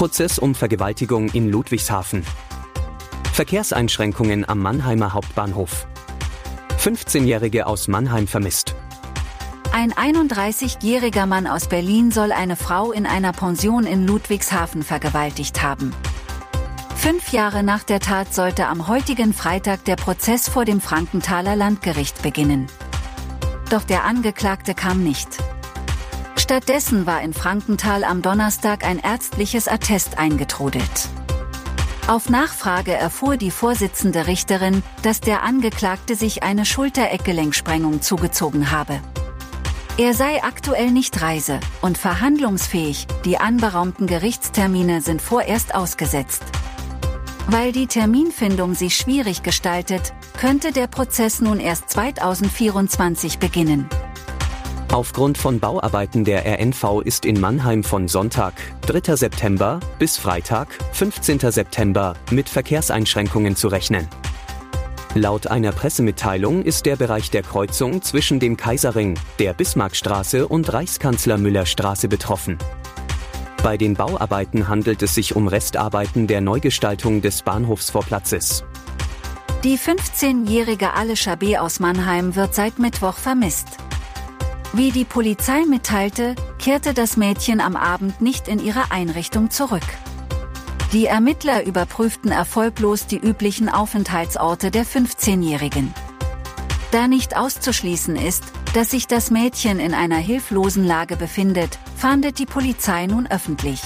Prozess um Vergewaltigung in Ludwigshafen. Verkehrseinschränkungen am Mannheimer Hauptbahnhof. 15-Jährige aus Mannheim vermisst. Ein 31-jähriger Mann aus Berlin soll eine Frau in einer Pension in Ludwigshafen vergewaltigt haben. Fünf Jahre nach der Tat sollte am heutigen Freitag der Prozess vor dem Frankenthaler Landgericht beginnen. Doch der Angeklagte kam nicht. Stattdessen war in Frankenthal am Donnerstag ein ärztliches Attest eingetrudelt. Auf Nachfrage erfuhr die Vorsitzende Richterin, dass der Angeklagte sich eine Schultereckgelenksprengung zugezogen habe. Er sei aktuell nicht reise- und verhandlungsfähig, die anberaumten Gerichtstermine sind vorerst ausgesetzt. Weil die Terminfindung sich schwierig gestaltet, könnte der Prozess nun erst 2024 beginnen. Aufgrund von Bauarbeiten der RNV ist in Mannheim von Sonntag, 3. September, bis Freitag, 15. September, mit Verkehrseinschränkungen zu rechnen. Laut einer Pressemitteilung ist der Bereich der Kreuzung zwischen dem Kaiserring, der Bismarckstraße und Reichskanzler Müller betroffen. Bei den Bauarbeiten handelt es sich um Restarbeiten der Neugestaltung des Bahnhofsvorplatzes. Die 15-jährige Alisha B. aus Mannheim wird seit Mittwoch vermisst. Wie die Polizei mitteilte, kehrte das Mädchen am Abend nicht in ihre Einrichtung zurück. Die Ermittler überprüften erfolglos die üblichen Aufenthaltsorte der 15-Jährigen. Da nicht auszuschließen ist, dass sich das Mädchen in einer hilflosen Lage befindet, fahndet die Polizei nun öffentlich.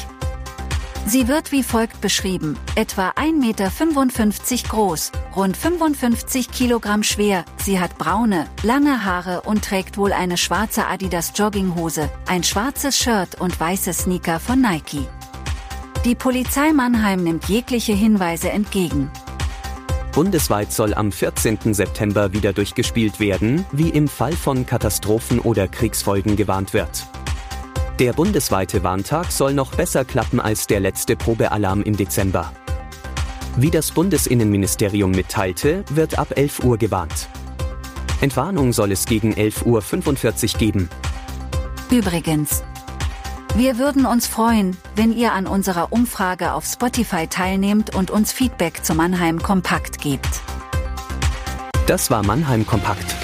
Sie wird wie folgt beschrieben, etwa 1,55 Meter groß, rund 55 Kilogramm schwer, sie hat braune, lange Haare und trägt wohl eine schwarze Adidas Jogginghose, ein schwarzes Shirt und weiße Sneaker von Nike. Die Polizei Mannheim nimmt jegliche Hinweise entgegen. Bundesweit soll am 14. September wieder durchgespielt werden, wie im Fall von Katastrophen oder Kriegsfolgen gewarnt wird. Der bundesweite Warntag soll noch besser klappen als der letzte Probealarm im Dezember. Wie das Bundesinnenministerium mitteilte, wird ab 11 Uhr gewarnt. Entwarnung soll es gegen 11.45 Uhr geben. Übrigens, wir würden uns freuen, wenn ihr an unserer Umfrage auf Spotify teilnehmt und uns Feedback zu Mannheim Kompakt gebt. Das war Mannheim Kompakt.